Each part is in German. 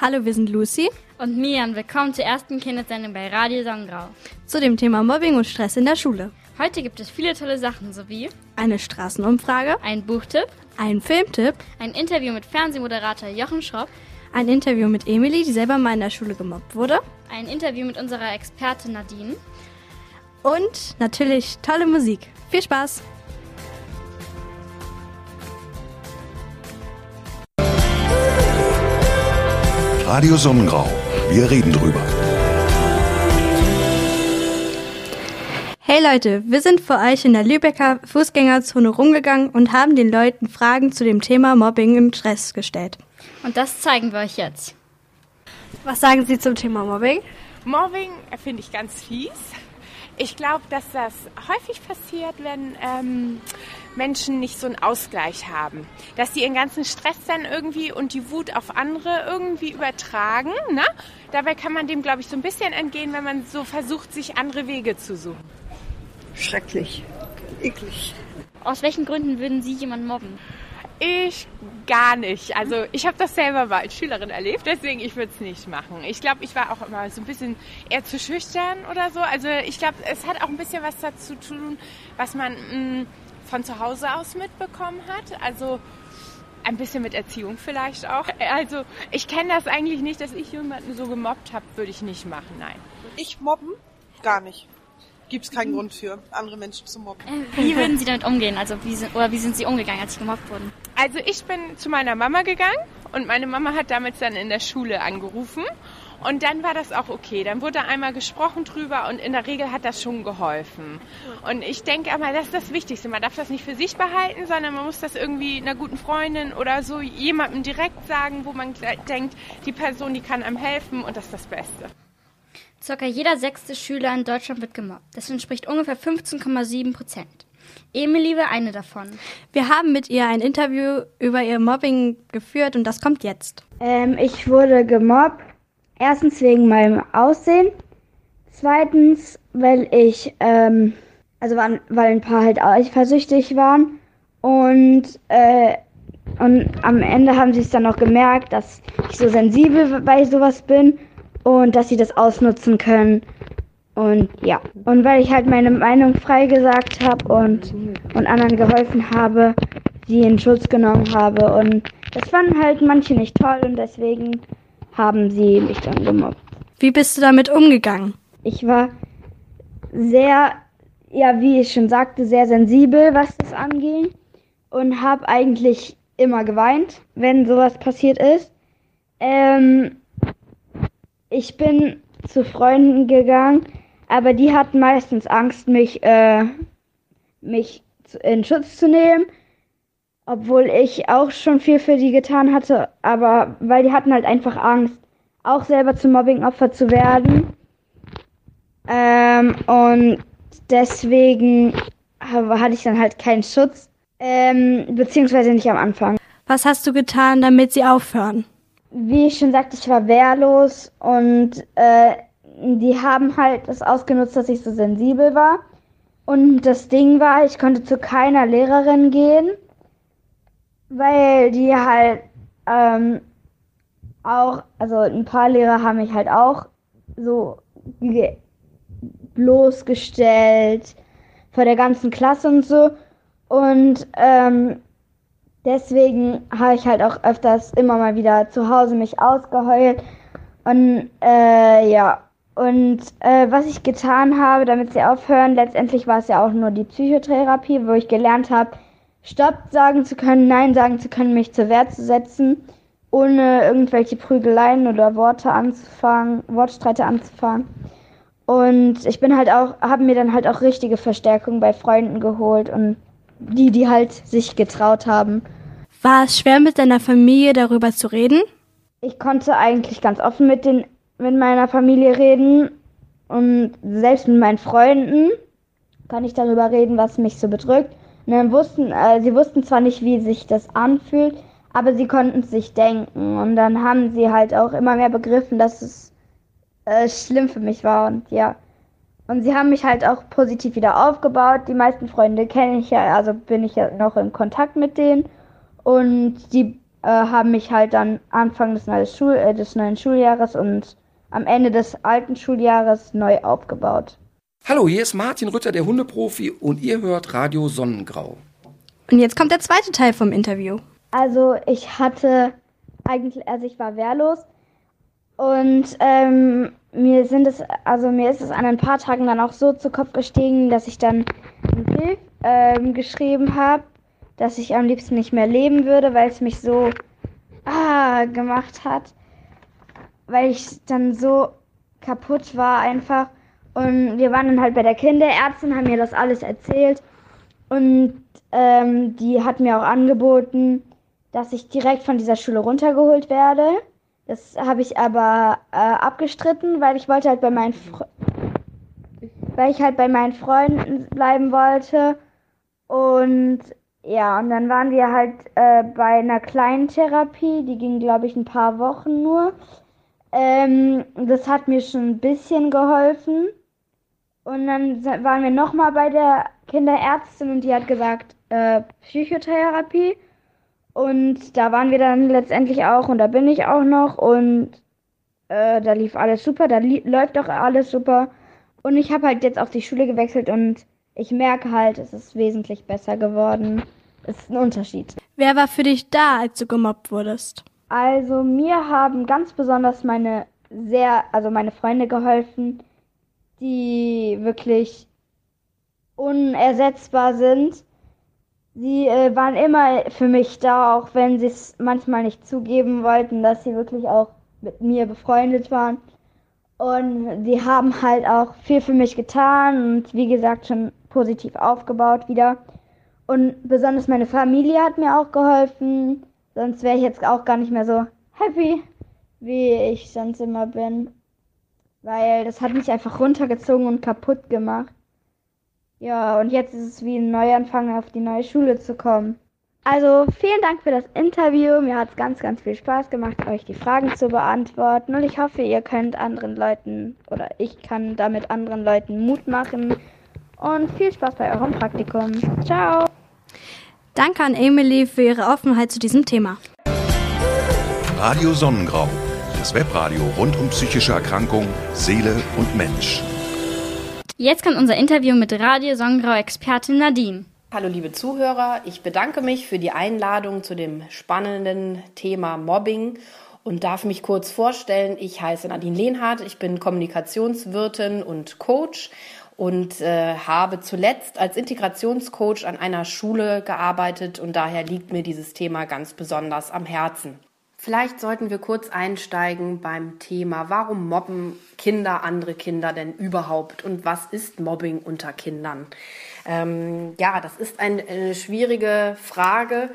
Hallo, wir sind Lucy. Und Mian, willkommen zur ersten Kindersendung bei Radio Sonnengrau. Zu dem Thema Mobbing und Stress in der Schule. Heute gibt es viele tolle Sachen, sowie eine Straßenumfrage, ein Buchtipp, ein Filmtipp, ein Interview mit Fernsehmoderator Jochen Schropp, ein Interview mit Emily, die selber mal in der Schule gemobbt wurde, ein Interview mit unserer Expertin Nadine und natürlich tolle Musik. Viel Spaß! Radio Sonnengrau. Wir reden drüber. Hey Leute, wir sind für euch in der Lübecker Fußgängerzone rumgegangen und haben den Leuten Fragen zu dem Thema Mobbing und Stress gestellt. Und das zeigen wir euch jetzt. Was sagen Sie zum Thema Mobbing? Mobbing finde ich ganz fies. Ich glaube, dass das häufig passiert, wenn ähm, Menschen nicht so einen Ausgleich haben. Dass sie ihren ganzen Stress dann irgendwie und die Wut auf andere irgendwie übertragen. Ne? Dabei kann man dem, glaube ich, so ein bisschen entgehen, wenn man so versucht, sich andere Wege zu suchen. Schrecklich. Eklig. Aus welchen Gründen würden Sie jemanden mobben? Ich gar nicht. Also ich habe das selber mal als Schülerin erlebt, deswegen ich würde es nicht machen. Ich glaube, ich war auch immer so ein bisschen eher zu schüchtern oder so. Also ich glaube, es hat auch ein bisschen was dazu zu tun, was man mh, mm, von zu Hause aus mitbekommen hat. Also ein bisschen mit Erziehung vielleicht auch. Also ich kenne das eigentlich nicht, dass ich jemanden so gemobbt habe, würde ich nicht machen, nein. Ich mobben? Gar nicht gibt es keinen Grund für, andere Menschen zu mobben. Äh, wie würden Sie damit umgehen? Also wie sind, oder wie sind Sie umgegangen, als Sie gemobbt wurden? Also ich bin zu meiner Mama gegangen und meine Mama hat damals dann in der Schule angerufen und dann war das auch okay. Dann wurde einmal gesprochen drüber und in der Regel hat das schon geholfen. Und ich denke aber, das ist das Wichtigste. Man darf das nicht für sich behalten, sondern man muss das irgendwie einer guten Freundin oder so jemandem direkt sagen, wo man denkt, die Person, die kann einem helfen und das ist das Beste. Circa jeder sechste Schüler in Deutschland wird gemobbt. Das entspricht ungefähr 15,7 Prozent. Emily war eine davon. Wir haben mit ihr ein Interview über ihr Mobbing geführt und das kommt jetzt. Ähm, ich wurde gemobbt. Erstens wegen meinem Aussehen. Zweitens, weil ich, ähm, also waren, weil ein paar halt eifersüchtig waren. Und, äh, und am Ende haben sie es dann auch gemerkt, dass ich so sensibel bei sowas bin und dass sie das ausnutzen können. Und ja, und weil ich halt meine Meinung frei gesagt habe und, und anderen geholfen habe, sie in Schutz genommen habe. Und das fanden halt manche nicht toll und deswegen haben sie mich dann gemobbt. Wie bist du damit umgegangen? Ich war sehr, ja, wie ich schon sagte, sehr sensibel, was das anging. Und habe eigentlich immer geweint, wenn sowas passiert ist. Ähm, ich bin zu Freunden gegangen, aber die hatten meistens Angst, mich, äh, mich in Schutz zu nehmen. Obwohl ich auch schon viel für die getan hatte, aber weil die hatten halt einfach Angst, auch selber zum Mobbingopfer zu werden. Ähm, und deswegen hatte ich dann halt keinen Schutz, ähm, beziehungsweise nicht am Anfang. Was hast du getan, damit sie aufhören? Wie ich schon sagte, ich war wehrlos und äh, die haben halt das ausgenutzt, dass ich so sensibel war. Und das Ding war, ich konnte zu keiner Lehrerin gehen, weil die halt ähm, auch, also ein paar Lehrer haben mich halt auch so bloßgestellt vor der ganzen Klasse und so. Und ähm, deswegen habe ich halt auch öfters immer mal wieder zu Hause mich ausgeheult. Und äh, ja, und äh, was ich getan habe, damit sie aufhören, letztendlich war es ja auch nur die Psychotherapie, wo ich gelernt habe, Stopp sagen zu können, Nein sagen zu können, mich zur Wehr zu setzen, ohne irgendwelche Prügeleien oder Worte anzufangen, Wortstreite anzufangen. Und ich bin halt auch, habe mir dann halt auch richtige Verstärkung bei Freunden geholt und die, die halt sich getraut haben. War es schwer, mit deiner Familie darüber zu reden? Ich konnte eigentlich ganz offen mit, den, mit meiner Familie reden und selbst mit meinen Freunden kann ich darüber reden, was mich so bedrückt. Und dann wussten, äh, sie wussten zwar nicht, wie sich das anfühlt, aber sie konnten es sich denken. Und dann haben sie halt auch immer mehr begriffen, dass es äh, schlimm für mich war. Und ja. Und sie haben mich halt auch positiv wieder aufgebaut. Die meisten Freunde kenne ich ja, also bin ich ja noch in Kontakt mit denen. Und die äh, haben mich halt dann Anfang des, neuen Schul äh, des neuen Schuljahres und am Ende des alten Schuljahres neu aufgebaut. Hallo, hier ist Martin Rütter, der Hundeprofi, und ihr hört Radio Sonnengrau. Und jetzt kommt der zweite Teil vom Interview. Also ich hatte eigentlich, also ich war wehrlos und ähm, mir sind es, also mir ist es an ein paar Tagen dann auch so zu Kopf gestiegen, dass ich dann einen Brief ähm, geschrieben habe, dass ich am liebsten nicht mehr leben würde, weil es mich so ah, gemacht hat, weil ich dann so kaputt war einfach. Und wir waren dann halt bei der Kinderärztin, haben mir das alles erzählt und ähm, die hat mir auch angeboten, dass ich direkt von dieser Schule runtergeholt werde. Das habe ich aber äh, abgestritten, weil ich wollte halt bei meinen Fre weil ich halt bei meinen Freunden bleiben wollte. Und ja, und dann waren wir halt äh, bei einer kleinen Therapie, die ging, glaube ich, ein paar Wochen nur. Ähm, das hat mir schon ein bisschen geholfen. Und dann waren wir nochmal bei der Kinderärztin und die hat gesagt, äh, Psychotherapie. Und da waren wir dann letztendlich auch und da bin ich auch noch und äh, da lief alles super, da läuft auch alles super. Und ich habe halt jetzt auf die Schule gewechselt und ich merke halt, es ist wesentlich besser geworden. Es ist ein Unterschied. Wer war für dich da, als du gemobbt wurdest? Also mir haben ganz besonders meine sehr, also meine Freunde geholfen, die wirklich unersetzbar sind. Sie äh, waren immer für mich da, auch wenn sie es manchmal nicht zugeben wollten, dass sie wirklich auch mit mir befreundet waren. Und sie haben halt auch viel für mich getan und wie gesagt schon positiv aufgebaut wieder. Und besonders meine Familie hat mir auch geholfen. Sonst wäre ich jetzt auch gar nicht mehr so happy, wie ich sonst immer bin. Weil das hat mich einfach runtergezogen und kaputt gemacht. Ja, und jetzt ist es wie ein Neuanfang, auf die neue Schule zu kommen. Also vielen Dank für das Interview. Mir hat es ganz, ganz viel Spaß gemacht, euch die Fragen zu beantworten. Und ich hoffe, ihr könnt anderen Leuten oder ich kann damit anderen Leuten Mut machen. Und viel Spaß bei eurem Praktikum. Ciao. Danke an Emily für ihre Offenheit zu diesem Thema. Radio Sonnengrau. Das Webradio rund um psychische Erkrankungen, Seele und Mensch. Jetzt kommt unser Interview mit Radio Sonnengrau-Expertin Nadine. Hallo liebe Zuhörer, ich bedanke mich für die Einladung zu dem spannenden Thema Mobbing und darf mich kurz vorstellen. Ich heiße Nadine Lehnhardt, ich bin Kommunikationswirtin und Coach und äh, habe zuletzt als Integrationscoach an einer Schule gearbeitet und daher liegt mir dieses Thema ganz besonders am Herzen. Vielleicht sollten wir kurz einsteigen beim Thema, warum mobben Kinder andere Kinder denn überhaupt und was ist Mobbing unter Kindern? Ähm, ja, das ist ein, eine schwierige Frage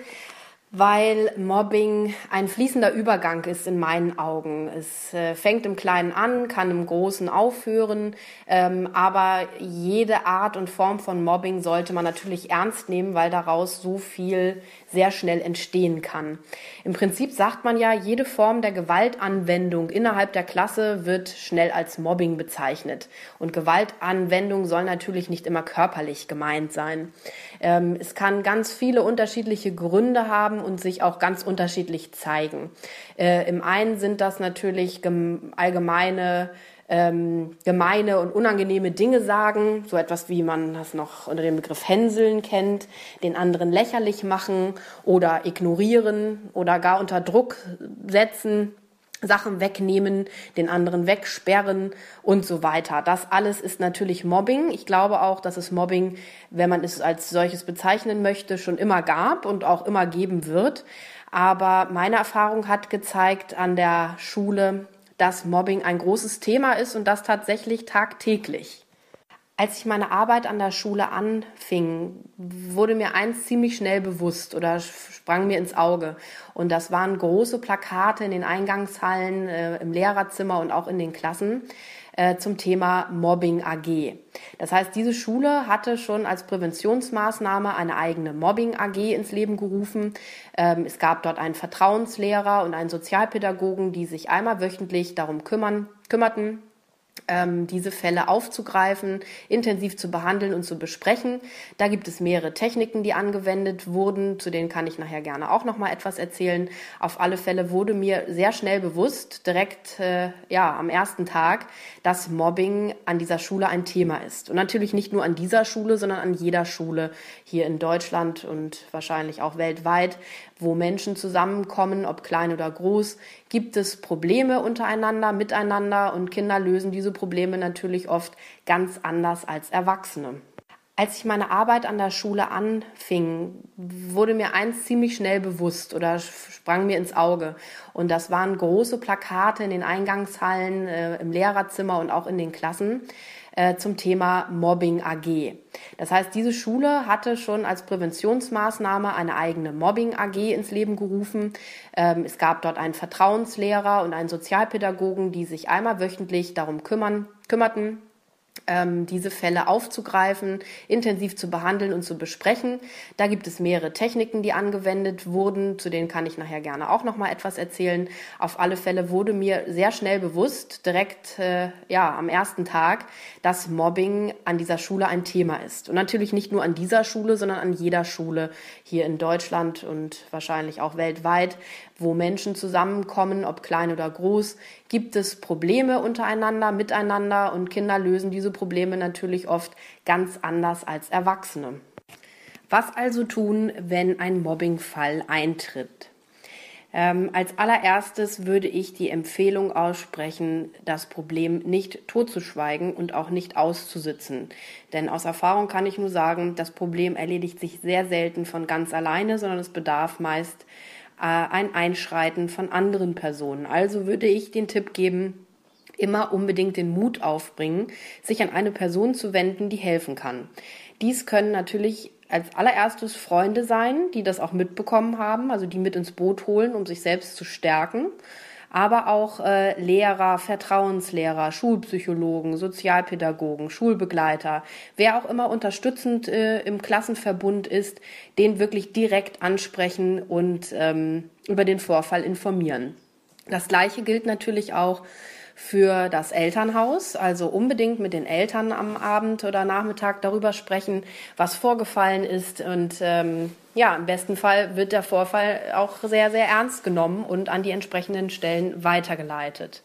weil Mobbing ein fließender Übergang ist in meinen Augen. Es äh, fängt im Kleinen an, kann im Großen aufhören, ähm, aber jede Art und Form von Mobbing sollte man natürlich ernst nehmen, weil daraus so viel sehr schnell entstehen kann. Im Prinzip sagt man ja, jede Form der Gewaltanwendung innerhalb der Klasse wird schnell als Mobbing bezeichnet. Und Gewaltanwendung soll natürlich nicht immer körperlich gemeint sein. Ähm, es kann ganz viele unterschiedliche Gründe haben und sich auch ganz unterschiedlich zeigen. Äh, Im einen sind das natürlich allgemeine ähm, gemeine und unangenehme Dinge sagen, so etwas wie man das noch unter dem Begriff Hänseln kennt, den anderen lächerlich machen oder ignorieren oder gar unter Druck setzen. Sachen wegnehmen, den anderen wegsperren und so weiter. Das alles ist natürlich Mobbing. Ich glaube auch, dass es Mobbing, wenn man es als solches bezeichnen möchte, schon immer gab und auch immer geben wird. Aber meine Erfahrung hat gezeigt an der Schule, dass Mobbing ein großes Thema ist und das tatsächlich tagtäglich. Als ich meine Arbeit an der Schule anfing, wurde mir eins ziemlich schnell bewusst oder sprang mir ins Auge. Und das waren große Plakate in den Eingangshallen, äh, im Lehrerzimmer und auch in den Klassen äh, zum Thema Mobbing AG. Das heißt, diese Schule hatte schon als Präventionsmaßnahme eine eigene Mobbing AG ins Leben gerufen. Ähm, es gab dort einen Vertrauenslehrer und einen Sozialpädagogen, die sich einmal wöchentlich darum kümmern, kümmerten, ähm, diese Fälle aufzugreifen, intensiv zu behandeln und zu besprechen. Da gibt es mehrere Techniken, die angewendet wurden, zu denen kann ich nachher gerne auch noch mal etwas erzählen. Auf alle Fälle wurde mir sehr schnell bewusst, direkt äh, ja am ersten Tag, dass Mobbing an dieser Schule ein Thema ist und natürlich nicht nur an dieser Schule, sondern an jeder Schule hier in Deutschland und wahrscheinlich auch weltweit, wo Menschen zusammenkommen, ob klein oder groß, gibt es Probleme untereinander, miteinander und Kinder lösen diese Probleme natürlich oft ganz anders als Erwachsene. Als ich meine Arbeit an der Schule anfing, wurde mir eins ziemlich schnell bewusst oder sprang mir ins Auge. Und das waren große Plakate in den Eingangshallen, äh, im Lehrerzimmer und auch in den Klassen äh, zum Thema Mobbing AG. Das heißt, diese Schule hatte schon als Präventionsmaßnahme eine eigene Mobbing AG ins Leben gerufen. Ähm, es gab dort einen Vertrauenslehrer und einen Sozialpädagogen, die sich einmal wöchentlich darum kümmern, kümmerten, ähm, diese Fälle aufzugreifen, intensiv zu behandeln und zu besprechen. Da gibt es mehrere Techniken, die angewendet wurden, zu denen kann ich nachher gerne auch noch mal etwas erzählen. Auf alle Fälle wurde mir sehr schnell bewusst, direkt äh, ja am ersten Tag, dass Mobbing an dieser Schule ein Thema ist und natürlich nicht nur an dieser Schule, sondern an jeder Schule hier in Deutschland und wahrscheinlich auch weltweit, wo Menschen zusammenkommen, ob klein oder groß, gibt es Probleme untereinander, miteinander und Kinder lösen diese Probleme natürlich oft ganz anders als Erwachsene. Was also tun, wenn ein Mobbingfall eintritt? Ähm, als allererstes würde ich die Empfehlung aussprechen, das Problem nicht totzuschweigen und auch nicht auszusitzen. Denn aus Erfahrung kann ich nur sagen, das Problem erledigt sich sehr selten von ganz alleine, sondern es bedarf meist ein Einschreiten von anderen Personen. Also würde ich den Tipp geben, immer unbedingt den Mut aufbringen, sich an eine Person zu wenden, die helfen kann. Dies können natürlich als allererstes Freunde sein, die das auch mitbekommen haben, also die mit ins Boot holen, um sich selbst zu stärken aber auch äh, Lehrer, Vertrauenslehrer, Schulpsychologen, Sozialpädagogen, Schulbegleiter, wer auch immer unterstützend äh, im Klassenverbund ist, den wirklich direkt ansprechen und ähm, über den Vorfall informieren. Das Gleiche gilt natürlich auch für das Elternhaus, also unbedingt mit den Eltern am Abend oder Nachmittag darüber sprechen, was vorgefallen ist und ähm, ja, im besten Fall wird der Vorfall auch sehr, sehr ernst genommen und an die entsprechenden Stellen weitergeleitet.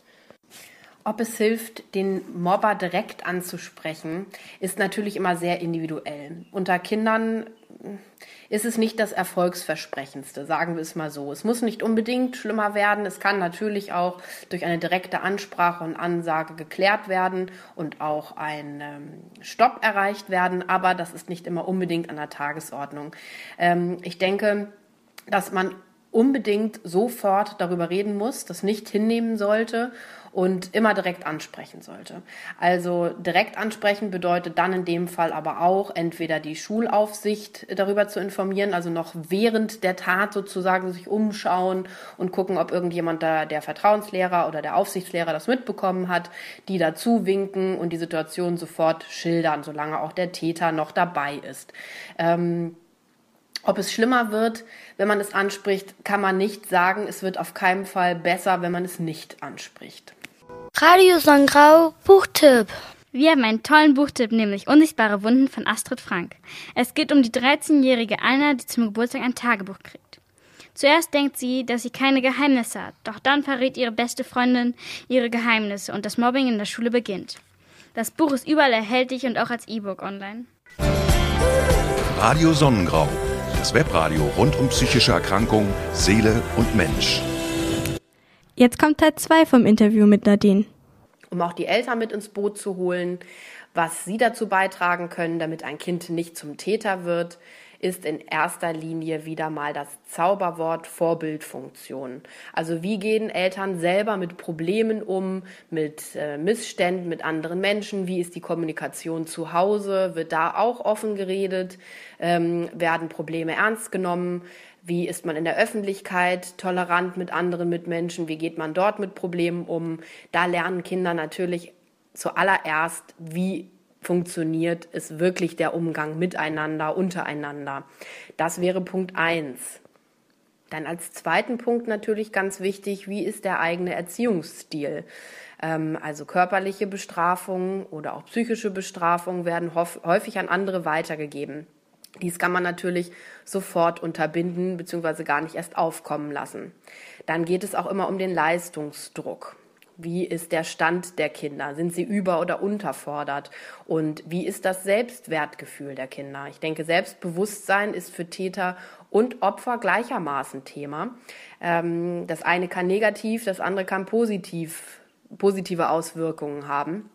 Ob es hilft, den Mobber direkt anzusprechen, ist natürlich immer sehr individuell. Unter Kindern ist es nicht das Erfolgsversprechendste, sagen wir es mal so. Es muss nicht unbedingt schlimmer werden. Es kann natürlich auch durch eine direkte Ansprache und Ansage geklärt werden und auch ein ähm, Stopp erreicht werden, aber das ist nicht immer unbedingt an der Tagesordnung. Ähm, ich denke, dass man unbedingt sofort darüber reden muss, das nicht hinnehmen sollte und immer direkt ansprechen sollte. Also direkt ansprechen bedeutet dann in dem Fall aber auch entweder die Schulaufsicht darüber zu informieren, also noch während der Tat sozusagen sich umschauen und gucken, ob irgendjemand da, der Vertrauenslehrer oder der Aufsichtslehrer das mitbekommen hat, die dazu winken und die Situation sofort schildern, solange auch der Täter noch dabei ist. Ähm, ob es schlimmer wird, wenn man es anspricht, kann man nicht sagen. Es wird auf keinen Fall besser, wenn man es nicht anspricht. Radio Sonnengrau Buchtipp. Wir haben einen tollen Buchtipp, nämlich Unsichtbare Wunden von Astrid Frank. Es geht um die 13-jährige Anna, die zum Geburtstag ein Tagebuch kriegt. Zuerst denkt sie, dass sie keine Geheimnisse hat, doch dann verrät ihre beste Freundin ihre Geheimnisse und das Mobbing in der Schule beginnt. Das Buch ist überall erhältlich und auch als E-Book online. Radio Sonnengrau, das Webradio rund um psychische Erkrankungen, Seele und Mensch. Jetzt kommt Teil 2 vom Interview mit Nadine. Um auch die Eltern mit ins Boot zu holen, was sie dazu beitragen können, damit ein Kind nicht zum Täter wird, ist in erster Linie wieder mal das Zauberwort Vorbildfunktion. Also wie gehen Eltern selber mit Problemen um, mit äh, Missständen, mit anderen Menschen? Wie ist die Kommunikation zu Hause? Wird da auch offen geredet? Ähm, werden Probleme ernst genommen? Wie ist man in der Öffentlichkeit tolerant mit anderen Mitmenschen? Wie geht man dort mit Problemen um? Da lernen Kinder natürlich zuallererst, wie funktioniert es wirklich der Umgang miteinander, untereinander. Das wäre Punkt eins. Dann als zweiten Punkt natürlich ganz wichtig, wie ist der eigene Erziehungsstil? Ähm, also körperliche Bestrafungen oder auch psychische Bestrafungen werden häufig an andere weitergegeben. Dies kann man natürlich sofort unterbinden bzw. gar nicht erst aufkommen lassen. Dann geht es auch immer um den Leistungsdruck. Wie ist der Stand der Kinder? Sind sie über- oder unterfordert? Und wie ist das Selbstwertgefühl der Kinder? Ich denke, Selbstbewusstsein ist für Täter und Opfer gleichermaßen Thema. Ähm, das eine kann negativ, das andere kann positiv, positive Auswirkungen haben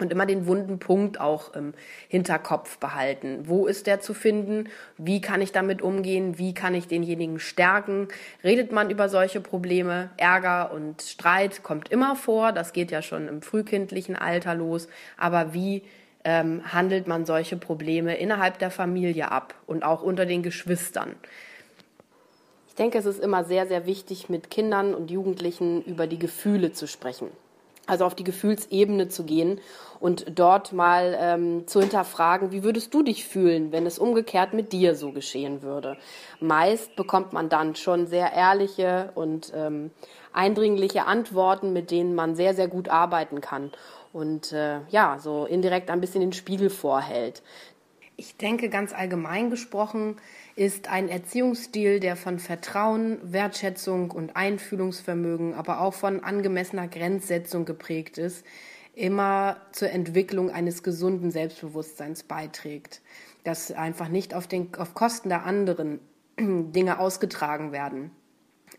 und immer den wunden Punkt auch im Hinterkopf behalten. Wo ist der zu finden? Wie kann ich damit umgehen? Wie kann ich denjenigen stärken? Redet man über solche Probleme? Ärger und Streit kommt immer vor. Das geht ja schon im frühkindlichen Alter los. Aber wie ähm, handelt man solche Probleme innerhalb der Familie ab und auch unter den Geschwistern? Ich denke, es ist immer sehr, sehr wichtig, mit Kindern und Jugendlichen über die Gefühle zu sprechen also auf die Gefühlsebene zu gehen und dort mal ähm, zu hinterfragen, wie würdest du dich fühlen, wenn es umgekehrt mit dir so geschehen würde. Meist bekommt man dann schon sehr ehrliche und ähm, eindringliche Antworten, mit denen man sehr, sehr gut arbeiten kann und äh, ja, so indirekt ein bisschen den Spiegel vorhält. Ich denke, ganz allgemein gesprochen ist ein Erziehungsstil, der von Vertrauen, Wertschätzung und Einfühlungsvermögen, aber auch von angemessener Grenzsetzung geprägt ist, immer zur Entwicklung eines gesunden Selbstbewusstseins beiträgt. Dass einfach nicht auf, den, auf Kosten der anderen Dinge ausgetragen werden.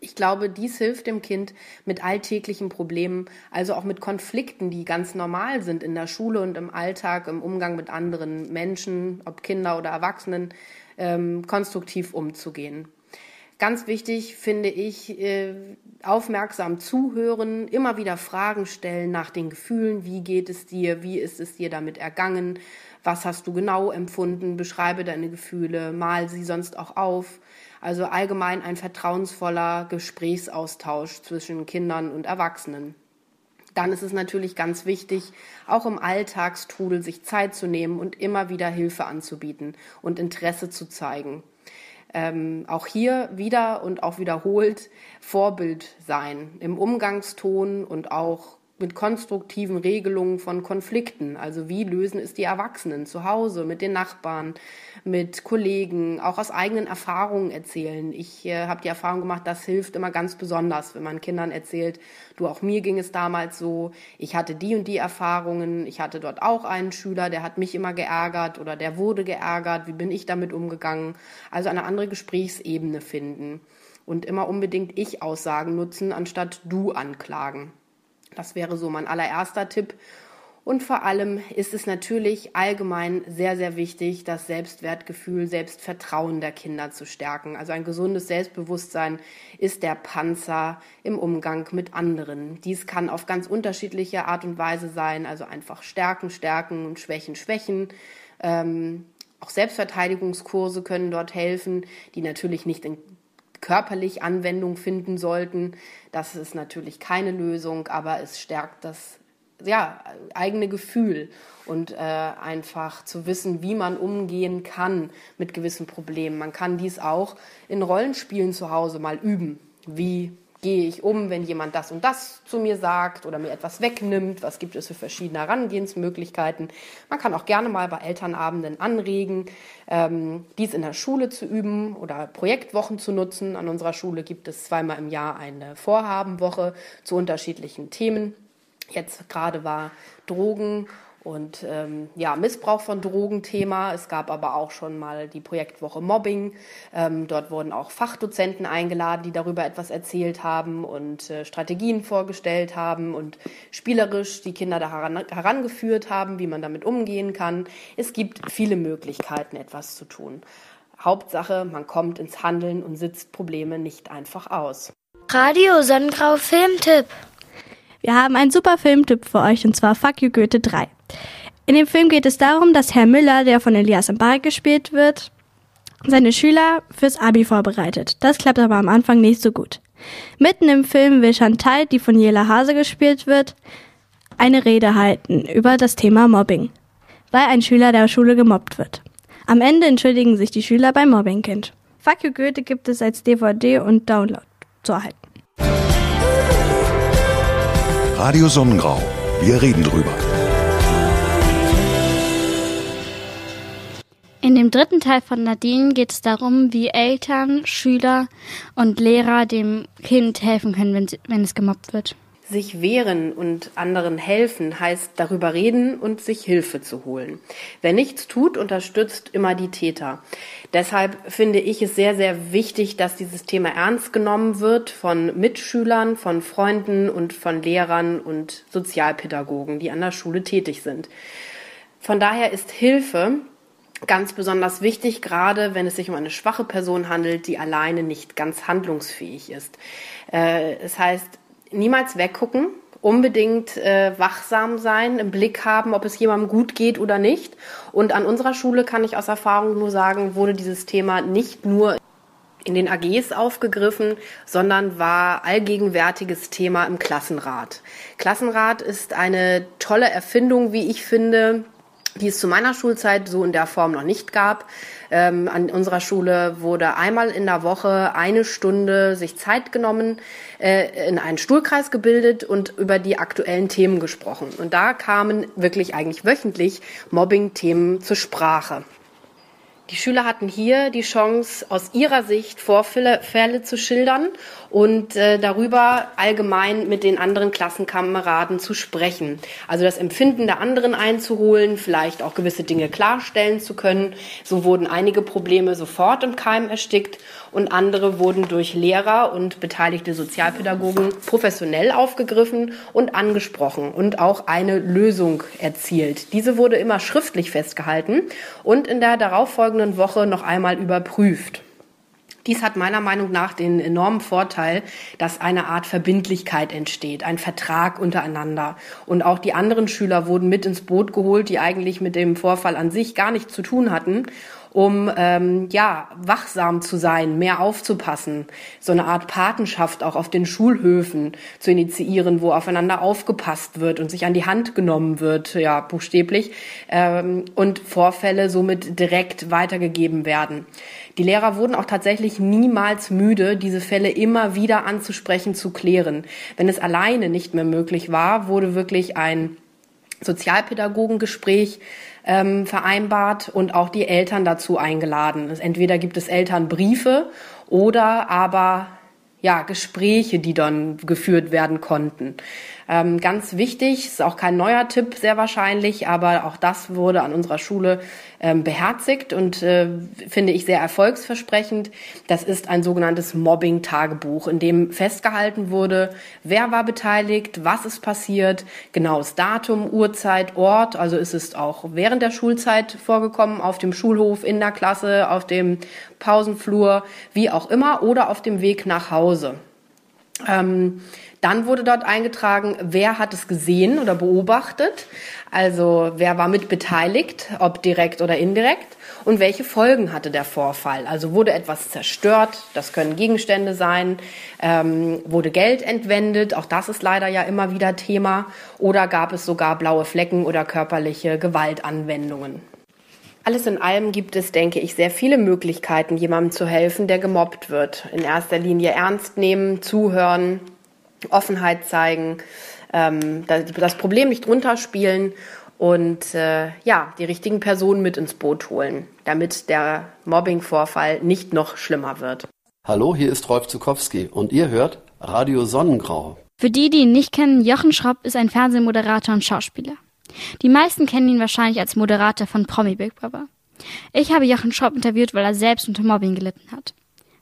Ich glaube, dies hilft dem Kind mit alltäglichen Problemen, also auch mit Konflikten, die ganz normal sind in der Schule und im Alltag, im Umgang mit anderen Menschen, ob Kinder oder Erwachsenen, ähm, konstruktiv umzugehen. Ganz wichtig finde ich, äh, aufmerksam zuhören, immer wieder Fragen stellen nach den Gefühlen. Wie geht es dir? Wie ist es dir damit ergangen? Was hast du genau empfunden? Beschreibe deine Gefühle, mal sie sonst auch auf. Also allgemein ein vertrauensvoller Gesprächsaustausch zwischen Kindern und Erwachsenen. Dann ist es natürlich ganz wichtig, auch im Alltagstrudel sich Zeit zu nehmen und immer wieder Hilfe anzubieten und Interesse zu zeigen. Ähm, auch hier wieder und auch wiederholt Vorbild sein im Umgangston und auch mit konstruktiven Regelungen von Konflikten. Also wie lösen es die Erwachsenen zu Hause, mit den Nachbarn, mit Kollegen, auch aus eigenen Erfahrungen erzählen. Ich äh, habe die Erfahrung gemacht, das hilft immer ganz besonders, wenn man Kindern erzählt, du, auch mir ging es damals so, ich hatte die und die Erfahrungen, ich hatte dort auch einen Schüler, der hat mich immer geärgert oder der wurde geärgert, wie bin ich damit umgegangen? Also eine andere Gesprächsebene finden und immer unbedingt Ich-Aussagen nutzen, anstatt Du anklagen. Das wäre so mein allererster Tipp. Und vor allem ist es natürlich allgemein sehr, sehr wichtig, das Selbstwertgefühl, Selbstvertrauen der Kinder zu stärken. Also ein gesundes Selbstbewusstsein ist der Panzer im Umgang mit anderen. Dies kann auf ganz unterschiedliche Art und Weise sein, also einfach Stärken, Stärken und Schwächen, Schwächen. Ähm, auch Selbstverteidigungskurse können dort helfen, die natürlich nicht in körperlich Anwendung finden sollten. Das ist natürlich keine Lösung, aber es stärkt das ja, eigene Gefühl und äh, einfach zu wissen, wie man umgehen kann mit gewissen Problemen. Man kann dies auch in Rollenspielen zu Hause mal üben. Wie gehe ich um, wenn jemand das und das zu mir sagt oder mir etwas wegnimmt? Was gibt es für verschiedene Herangehensmöglichkeiten? Man kann auch gerne mal bei Elternabenden anregen, ähm, dies in der Schule zu üben oder Projektwochen zu nutzen. An unserer Schule gibt es zweimal im Jahr eine Vorhabenwoche zu unterschiedlichen Themen. Jetzt gerade war Drogen und ähm, ja, Missbrauch von Drogen Thema. Es gab aber auch schon mal die Projektwoche Mobbing. Ähm, dort wurden auch Fachdozenten eingeladen, die darüber etwas erzählt haben und äh, Strategien vorgestellt haben und spielerisch die Kinder da heran, herangeführt haben, wie man damit umgehen kann. Es gibt viele Möglichkeiten, etwas zu tun. Hauptsache, man kommt ins Handeln und sitzt Probleme nicht einfach aus. Radio Sonnengrau Filmtipp. Wir haben einen super Filmtipp für euch und zwar Fuck You Goethe 3. In dem Film geht es darum, dass Herr Müller, der von Elias Mbarek gespielt wird, seine Schüler fürs Abi vorbereitet. Das klappt aber am Anfang nicht so gut. Mitten im Film will Chantal, die von Jela Hase gespielt wird, eine Rede halten über das Thema Mobbing, weil ein Schüler der Schule gemobbt wird. Am Ende entschuldigen sich die Schüler beim Mobbingkind. Fuck you Goethe gibt es als DVD und Download zu erhalten. Radio Sonnengrau. Wir reden drüber. In dem dritten Teil von Nadine geht es darum, wie Eltern, Schüler und Lehrer dem Kind helfen können, wenn, sie, wenn es gemobbt wird. Sich wehren und anderen helfen heißt darüber reden und sich Hilfe zu holen. Wer nichts tut, unterstützt immer die Täter. Deshalb finde ich es sehr, sehr wichtig, dass dieses Thema ernst genommen wird von Mitschülern, von Freunden und von Lehrern und Sozialpädagogen, die an der Schule tätig sind. Von daher ist Hilfe ganz besonders wichtig, gerade wenn es sich um eine schwache Person handelt, die alleine nicht ganz handlungsfähig ist. Äh, das heißt, niemals weggucken, unbedingt äh, wachsam sein, im Blick haben, ob es jemandem gut geht oder nicht. Und an unserer Schule kann ich aus Erfahrung nur sagen, wurde dieses Thema nicht nur in den AGs aufgegriffen, sondern war allgegenwärtiges Thema im Klassenrat. Klassenrat ist eine tolle Erfindung, wie ich finde, die es zu meiner Schulzeit so in der Form noch nicht gab. Ähm, an unserer Schule wurde einmal in der Woche eine Stunde sich Zeit genommen, äh, in einen Stuhlkreis gebildet und über die aktuellen Themen gesprochen. Und da kamen wirklich eigentlich wöchentlich Mobbing-Themen zur Sprache. Die Schüler hatten hier die Chance, aus ihrer Sicht Vorfälle Fälle zu schildern und äh, darüber allgemein mit den anderen Klassenkameraden zu sprechen. Also das Empfinden der anderen einzuholen, vielleicht auch gewisse Dinge klarstellen zu können. So wurden einige Probleme sofort im Keim erstickt und andere wurden durch Lehrer und beteiligte Sozialpädagogen professionell aufgegriffen und angesprochen und auch eine Lösung erzielt. Diese wurde immer schriftlich festgehalten und in der darauffolgenden Woche noch einmal überprüft. Dies hat meiner Meinung nach den enormen Vorteil, dass eine Art Verbindlichkeit entsteht, ein Vertrag untereinander. Und auch die anderen Schüler wurden mit ins Boot geholt, die eigentlich mit dem Vorfall an sich gar nichts zu tun hatten um ähm, ja wachsam zu sein, mehr aufzupassen, so eine Art Patenschaft auch auf den Schulhöfen zu initiieren, wo aufeinander aufgepasst wird und sich an die Hand genommen wird, ja buchstäblich, ähm, und Vorfälle somit direkt weitergegeben werden. Die Lehrer wurden auch tatsächlich niemals müde, diese Fälle immer wieder anzusprechen, zu klären. Wenn es alleine nicht mehr möglich war, wurde wirklich ein Sozialpädagogengespräch ähm, vereinbart und auch die Eltern dazu eingeladen. Entweder gibt es Elternbriefe oder aber ja, Gespräche, die dann geführt werden konnten. Ähm, ganz wichtig, ist auch kein neuer Tipp sehr wahrscheinlich, aber auch das wurde an unserer Schule ähm, beherzigt und äh, finde ich sehr erfolgsversprechend. Das ist ein sogenanntes Mobbing-Tagebuch, in dem festgehalten wurde, wer war beteiligt, was ist passiert, genaues Datum, Uhrzeit, Ort, also ist es auch während der Schulzeit vorgekommen, auf dem Schulhof, in der Klasse, auf dem Pausenflur, wie auch immer, oder auf dem Weg nach Hause. Ähm, dann wurde dort eingetragen, wer hat es gesehen oder beobachtet, also wer war mit beteiligt, ob direkt oder indirekt, und welche Folgen hatte der Vorfall. Also wurde etwas zerstört, das können Gegenstände sein, ähm, wurde Geld entwendet, auch das ist leider ja immer wieder Thema, oder gab es sogar blaue Flecken oder körperliche Gewaltanwendungen. Alles in allem gibt es, denke ich, sehr viele Möglichkeiten, jemandem zu helfen, der gemobbt wird. In erster Linie ernst nehmen, zuhören, Offenheit zeigen, ähm, das Problem nicht runterspielen und äh, ja, die richtigen Personen mit ins Boot holen, damit der Mobbing-Vorfall nicht noch schlimmer wird. Hallo, hier ist Rolf Zukowski und ihr hört Radio Sonnengrau. Für die, die ihn nicht kennen, Jochen Schropp ist ein Fernsehmoderator und Schauspieler. Die meisten kennen ihn wahrscheinlich als Moderator von Promi Big Brother. Ich habe Jochen Schropp interviewt, weil er selbst unter Mobbing gelitten hat.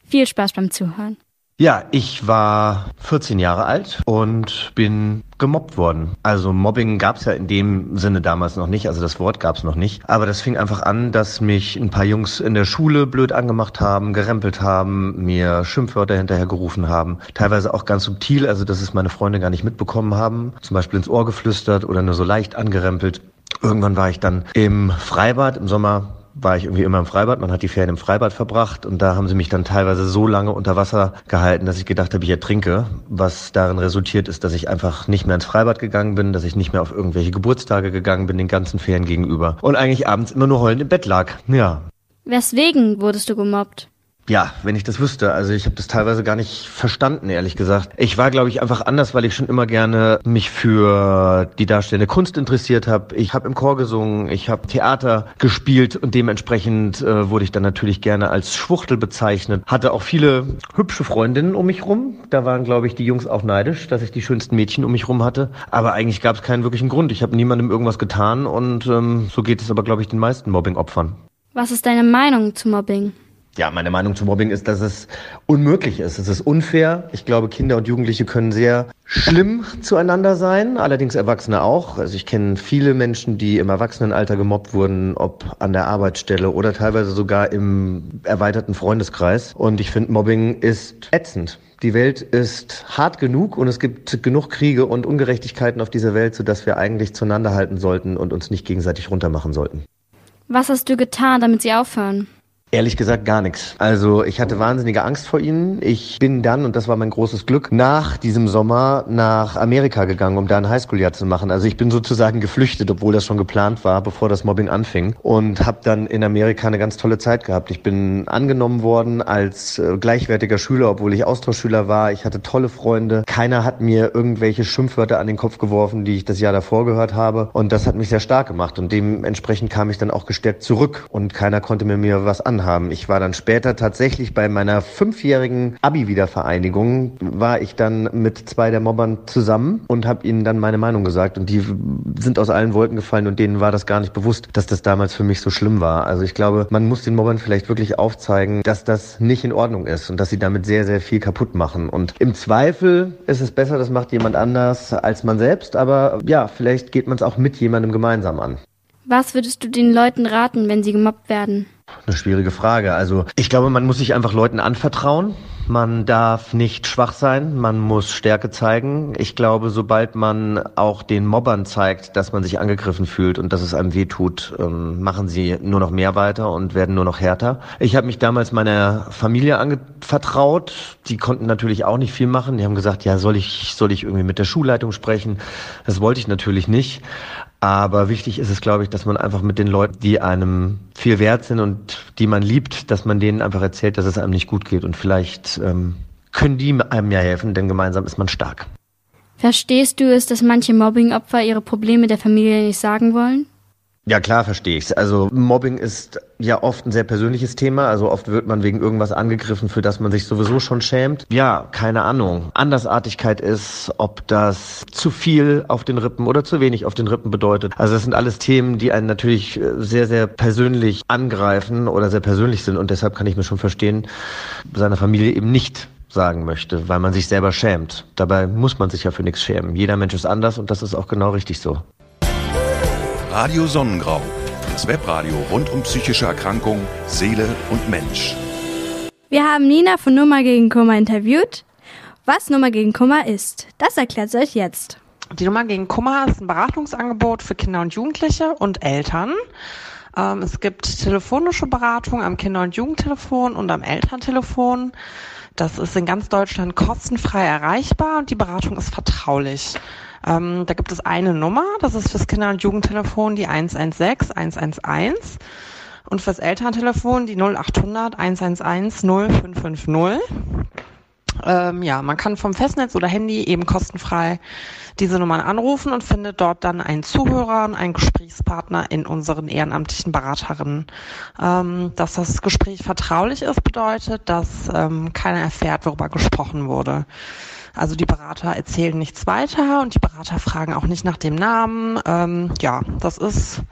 Viel Spaß beim Zuhören. Ja, ich war 14 Jahre alt und bin gemobbt worden. Also Mobbing gab es ja in dem Sinne damals noch nicht, also das Wort gab es noch nicht. Aber das fing einfach an, dass mich ein paar Jungs in der Schule blöd angemacht haben, gerempelt haben, mir Schimpfwörter hinterhergerufen haben. Teilweise auch ganz subtil, also dass es meine Freunde gar nicht mitbekommen haben. Zum Beispiel ins Ohr geflüstert oder nur so leicht angerempelt. Irgendwann war ich dann im Freibad im Sommer war ich irgendwie immer im Freibad. Man hat die Ferien im Freibad verbracht und da haben sie mich dann teilweise so lange unter Wasser gehalten, dass ich gedacht habe, ich ertrinke. Was darin resultiert ist, dass ich einfach nicht mehr ins Freibad gegangen bin, dass ich nicht mehr auf irgendwelche Geburtstage gegangen bin, den ganzen Ferien gegenüber und eigentlich abends immer nur heulend im Bett lag. Ja. Weswegen wurdest du gemobbt? Ja, wenn ich das wüsste. Also ich habe das teilweise gar nicht verstanden, ehrlich gesagt. Ich war, glaube ich, einfach anders, weil ich schon immer gerne mich für die darstellende Kunst interessiert habe. Ich habe im Chor gesungen, ich habe Theater gespielt und dementsprechend äh, wurde ich dann natürlich gerne als Schwuchtel bezeichnet. Hatte auch viele hübsche Freundinnen um mich rum. Da waren, glaube ich, die Jungs auch neidisch, dass ich die schönsten Mädchen um mich rum hatte. Aber eigentlich gab es keinen wirklichen Grund. Ich habe niemandem irgendwas getan und ähm, so geht es aber, glaube ich, den meisten Mobbing-Opfern. Was ist deine Meinung zu Mobbing? Ja, meine Meinung zu Mobbing ist, dass es unmöglich ist. Es ist unfair. Ich glaube, Kinder und Jugendliche können sehr schlimm zueinander sein, allerdings Erwachsene auch. Also ich kenne viele Menschen, die im Erwachsenenalter gemobbt wurden, ob an der Arbeitsstelle oder teilweise sogar im erweiterten Freundeskreis. Und ich finde, Mobbing ist ätzend. Die Welt ist hart genug und es gibt genug Kriege und Ungerechtigkeiten auf dieser Welt, sodass wir eigentlich zueinander halten sollten und uns nicht gegenseitig runtermachen sollten. Was hast du getan, damit sie aufhören? Ehrlich gesagt gar nichts. Also ich hatte wahnsinnige Angst vor ihnen. Ich bin dann, und das war mein großes Glück, nach diesem Sommer nach Amerika gegangen, um da ein Highschool-Jahr zu machen. Also ich bin sozusagen geflüchtet, obwohl das schon geplant war, bevor das Mobbing anfing. Und habe dann in Amerika eine ganz tolle Zeit gehabt. Ich bin angenommen worden als äh, gleichwertiger Schüler, obwohl ich Austauschschüler war. Ich hatte tolle Freunde. Keiner hat mir irgendwelche Schimpfwörter an den Kopf geworfen, die ich das Jahr davor gehört habe. Und das hat mich sehr stark gemacht. Und dementsprechend kam ich dann auch gestärkt zurück. Und keiner konnte mir mir was anhaben haben. Ich war dann später tatsächlich bei meiner fünfjährigen Abi-Wiedervereinigung, war ich dann mit zwei der Mobbern zusammen und habe ihnen dann meine Meinung gesagt. Und die sind aus allen Wolken gefallen und denen war das gar nicht bewusst, dass das damals für mich so schlimm war. Also ich glaube, man muss den Mobbern vielleicht wirklich aufzeigen, dass das nicht in Ordnung ist und dass sie damit sehr, sehr viel kaputt machen. Und im Zweifel ist es besser, das macht jemand anders als man selbst. Aber ja, vielleicht geht man es auch mit jemandem gemeinsam an. Was würdest du den Leuten raten, wenn sie gemobbt werden? Eine schwierige Frage. Also ich glaube, man muss sich einfach Leuten anvertrauen. Man darf nicht schwach sein, man muss Stärke zeigen. Ich glaube, sobald man auch den Mobbern zeigt, dass man sich angegriffen fühlt und dass es einem weh tut, ähm, machen sie nur noch mehr weiter und werden nur noch härter. Ich habe mich damals meiner Familie anvertraut. Die konnten natürlich auch nicht viel machen. Die haben gesagt, ja, soll ich, soll ich irgendwie mit der Schulleitung sprechen? Das wollte ich natürlich nicht. Aber wichtig ist es, glaube ich, dass man einfach mit den Leuten, die einem viel wert sind und die man liebt, dass man denen einfach erzählt, dass es einem nicht gut geht. Und vielleicht ähm, können die einem ja helfen, denn gemeinsam ist man stark. Verstehst du es, dass manche Mobbingopfer ihre Probleme der Familie nicht sagen wollen? Ja, klar verstehe ich's. Also Mobbing ist ja oft ein sehr persönliches Thema. Also oft wird man wegen irgendwas angegriffen, für das man sich sowieso schon schämt. Ja, keine Ahnung. Andersartigkeit ist, ob das zu viel auf den Rippen oder zu wenig auf den Rippen bedeutet. Also das sind alles Themen, die einen natürlich äh, sehr, sehr persönlich angreifen oder sehr persönlich sind. Und deshalb kann ich mir schon verstehen, seiner Familie eben nicht sagen möchte, weil man sich selber schämt. Dabei muss man sich ja für nichts schämen. Jeder Mensch ist anders und das ist auch genau richtig so. Radio Sonnengrau. Das Webradio rund um psychische Erkrankungen, Seele und Mensch. Wir haben Nina von Nummer gegen Kummer interviewt. Was Nummer gegen Kummer ist, das erklärt sie euch jetzt. Die Nummer gegen Kummer ist ein Beratungsangebot für Kinder und Jugendliche und Eltern. Ähm, es gibt telefonische Beratung am Kinder- und Jugendtelefon und am Elterntelefon. Das ist in ganz Deutschland kostenfrei erreichbar und die Beratung ist vertraulich. Ähm, da gibt es eine Nummer, das ist fürs Kinder- und Jugendtelefon die 116 111 und fürs Elterntelefon die 0800 111 0550. Ähm, ja, man kann vom Festnetz oder Handy eben kostenfrei diese Nummern anrufen und findet dort dann einen Zuhörer und einen Gesprächspartner in unseren ehrenamtlichen Beraterinnen. Ähm, dass das Gespräch vertraulich ist, bedeutet, dass ähm, keiner erfährt, worüber gesprochen wurde. Also die Berater erzählen nichts weiter und die Berater fragen auch nicht nach dem Namen. Ähm, ja, das ist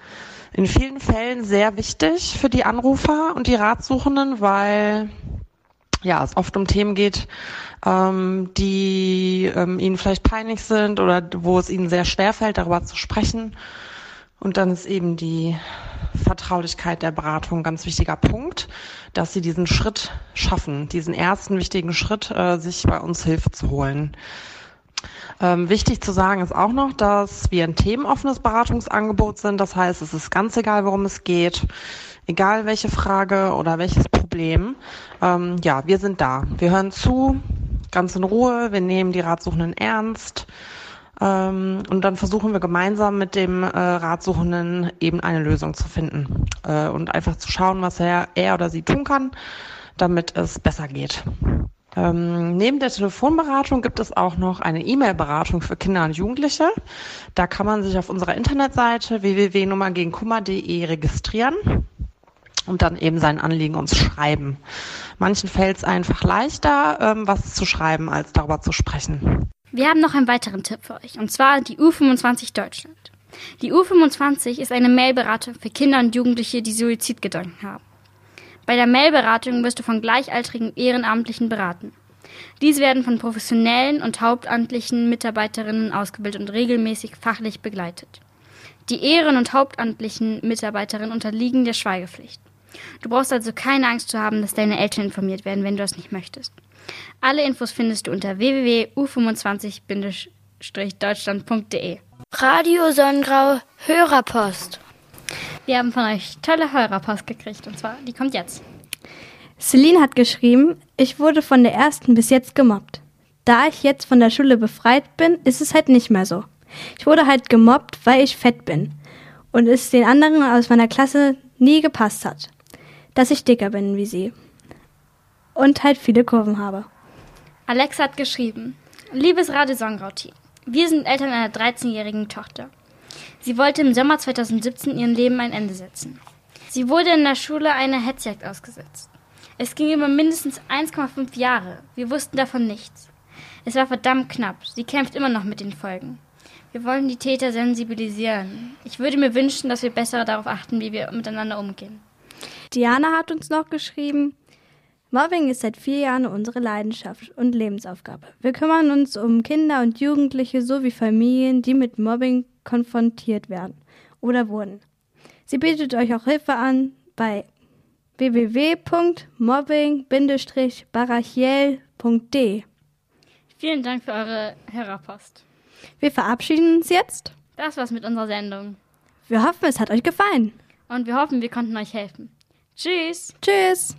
in vielen Fällen sehr wichtig für die Anrufer und die Ratsuchenden, weil ja, es oft um Themen geht, ähm, die ähm, ihnen vielleicht peinlich sind oder wo es ihnen sehr schwer fällt, darüber zu sprechen. Und dann ist eben die Vertraulichkeit der Beratung ein ganz wichtiger Punkt, dass sie diesen Schritt schaffen, diesen ersten wichtigen Schritt, äh, sich bei uns Hilfe zu holen. Ähm, wichtig zu sagen ist auch noch, dass wir ein themenoffenes Beratungsangebot sind. Das heißt, es ist ganz egal, worum es geht, egal welche Frage oder welches Problem. Ähm, ja, wir sind da. Wir hören zu, ganz in Ruhe. Wir nehmen die Ratsuchenden ernst. Ähm, und dann versuchen wir gemeinsam mit dem äh, Ratsuchenden eben eine Lösung zu finden äh, und einfach zu schauen, was er, er oder sie tun kann, damit es besser geht. Ähm, neben der Telefonberatung gibt es auch noch eine E-Mail-Beratung für Kinder und Jugendliche. Da kann man sich auf unserer Internetseite www.nummergegenkummer.de registrieren und dann eben sein Anliegen uns schreiben. Manchen fällt es einfach leichter, ähm, was zu schreiben, als darüber zu sprechen. Wir haben noch einen weiteren Tipp für euch, und zwar die U25 Deutschland. Die U25 ist eine Mailberatung für Kinder und Jugendliche, die Suizidgedanken haben. Bei der Mailberatung wirst du von gleichaltrigen Ehrenamtlichen beraten. Dies werden von professionellen und hauptamtlichen Mitarbeiterinnen ausgebildet und regelmäßig fachlich begleitet. Die Ehren- und hauptamtlichen Mitarbeiterinnen unterliegen der Schweigepflicht. Du brauchst also keine Angst zu haben, dass deine Eltern informiert werden, wenn du das nicht möchtest. Alle Infos findest du unter www.u25-deutschland.de. Radio Sonnengrau Hörerpost. Wir haben von euch tolle Hörerpost gekriegt und zwar, die kommt jetzt. Celine hat geschrieben, ich wurde von der ersten bis jetzt gemobbt. Da ich jetzt von der Schule befreit bin, ist es halt nicht mehr so. Ich wurde halt gemobbt, weil ich fett bin und es den anderen aus meiner Klasse nie gepasst hat, dass ich dicker bin wie sie und halt viele Kurven habe. Alex hat geschrieben, liebes Radio Songrau-Team, wir sind Eltern einer 13-jährigen Tochter. Sie wollte im Sommer 2017 ihrem Leben ein Ende setzen. Sie wurde in der Schule einer Hetzjagd ausgesetzt. Es ging über mindestens 1,5 Jahre. Wir wussten davon nichts. Es war verdammt knapp. Sie kämpft immer noch mit den Folgen. Wir wollen die Täter sensibilisieren. Ich würde mir wünschen, dass wir besser darauf achten, wie wir miteinander umgehen. Diana hat uns noch geschrieben, Mobbing ist seit vier Jahren unsere Leidenschaft und Lebensaufgabe. Wir kümmern uns um Kinder und Jugendliche sowie Familien, die mit Mobbing konfrontiert werden oder wurden. Sie bietet euch auch Hilfe an bei www.mobbing-barachiel.de. Vielen Dank für eure Hörerpost. Wir verabschieden uns jetzt. Das war's mit unserer Sendung. Wir hoffen, es hat euch gefallen. Und wir hoffen, wir konnten euch helfen. Tschüss. Tschüss.